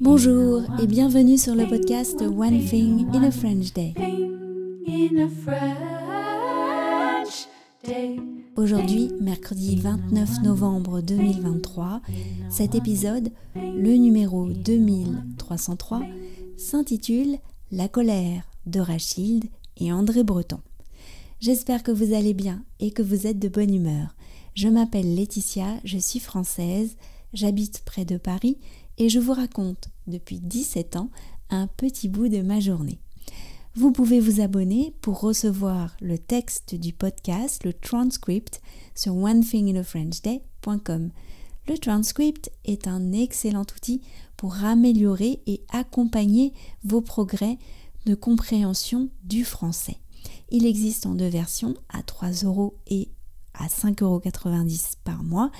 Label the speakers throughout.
Speaker 1: Bonjour et bienvenue sur le podcast One Thing in a French Day. Aujourd'hui, mercredi 29 novembre 2023, cet épisode, le numéro 2303, s'intitule La colère de Rachilde et André Breton. J'espère que vous allez bien et que vous êtes de bonne humeur. Je m'appelle Laetitia, je suis française, j'habite près de Paris et je vous raconte depuis 17 ans un petit bout de ma journée. Vous pouvez vous abonner pour recevoir le texte du podcast, le transcript, sur onethinginafrenchday.com. Le transcript est un excellent outil pour améliorer et accompagner vos progrès de compréhension du français. Il existe en deux versions, à 3 euros et à 5,90 euros par mois.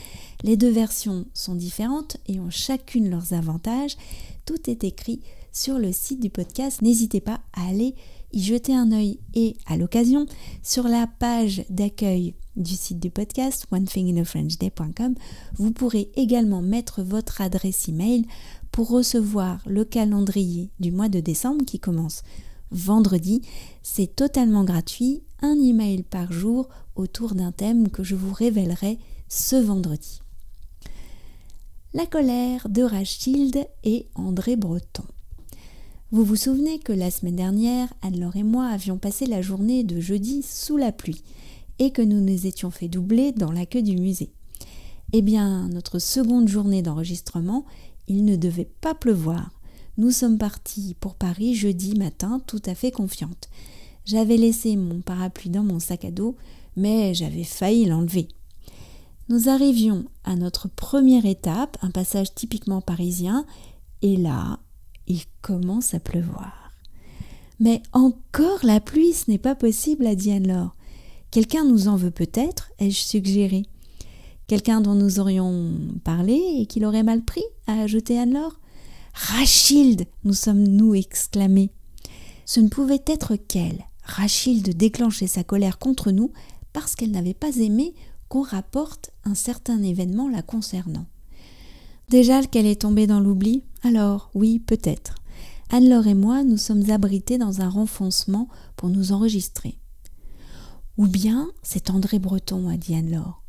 Speaker 1: Les deux versions sont différentes et ont chacune leurs avantages. Tout est écrit sur le site du podcast. N'hésitez pas à aller y jeter un œil et à l'occasion sur la page d'accueil du site du podcast onethinginafrenchday.com vous pourrez également mettre votre adresse email pour recevoir le calendrier du mois de décembre qui commence vendredi. C'est totalement gratuit, un email par jour autour d'un thème que je vous révélerai ce vendredi. La colère de Rachilde et André Breton. Vous vous souvenez que la semaine dernière, Anne-Laure et moi avions passé la journée de jeudi sous la pluie et que nous nous étions fait doubler dans la queue du musée. Eh bien, notre seconde journée d'enregistrement, il ne devait pas pleuvoir. Nous sommes partis pour Paris jeudi matin tout à fait confiante. J'avais laissé mon parapluie dans mon sac à dos, mais j'avais failli l'enlever. Nous arrivions à notre première étape, un passage typiquement parisien, et là, il commence à pleuvoir. Mais encore la pluie, ce n'est pas possible, a dit Anne-Laure. Quelqu'un nous en veut peut-être, ai-je suggéré. Quelqu'un dont nous aurions parlé et qu'il aurait mal pris, a ajouté Anne-Laure. Rachilde nous sommes-nous exclamés. Ce ne pouvait être qu'elle. Rachilde déclenchait sa colère contre nous parce qu'elle n'avait pas aimé qu'on rapporte un certain événement la concernant. Déjà qu'elle est tombée dans l'oubli? Alors, oui, peut-être. Anne-Laure et moi, nous sommes abrités dans un renfoncement pour nous enregistrer. Ou bien c'est André Breton, a dit Anne-Laure.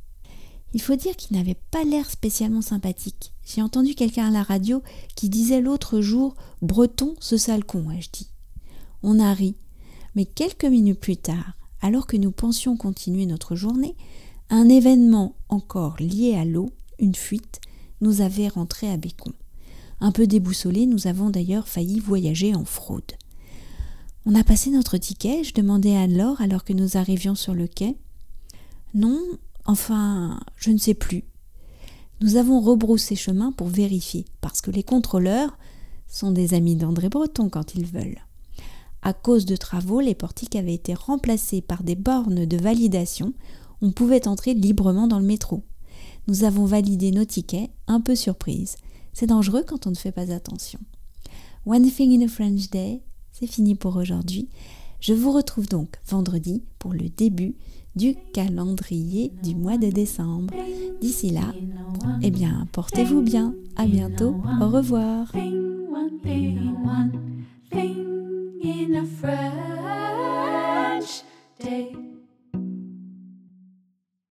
Speaker 1: Il faut dire qu'il n'avait pas l'air spécialement sympathique. J'ai entendu quelqu'un à la radio qui disait l'autre jour Breton, ce sale con, ai-je dit. On a ri. Mais quelques minutes plus tard, alors que nous pensions continuer notre journée, un événement encore lié à l'eau, une fuite, nous avait rentré à Bécon. Un peu déboussolés, nous avons d'ailleurs failli voyager en fraude. On a passé notre ticket, je demandais à Anne-Laure alors que nous arrivions sur le quai. Non, Enfin, je ne sais plus. Nous avons rebroussé chemin pour vérifier, parce que les contrôleurs sont des amis d'André Breton quand ils veulent. À cause de travaux, les portiques avaient été remplacés par des bornes de validation. On pouvait entrer librement dans le métro. Nous avons validé nos tickets, un peu surprise. C'est dangereux quand on ne fait pas attention. One Thing in a French Day, c'est fini pour aujourd'hui. Je vous retrouve donc vendredi pour le début du calendrier du mois de décembre. D'ici là, eh bien, portez-vous bien. À bientôt. Au revoir.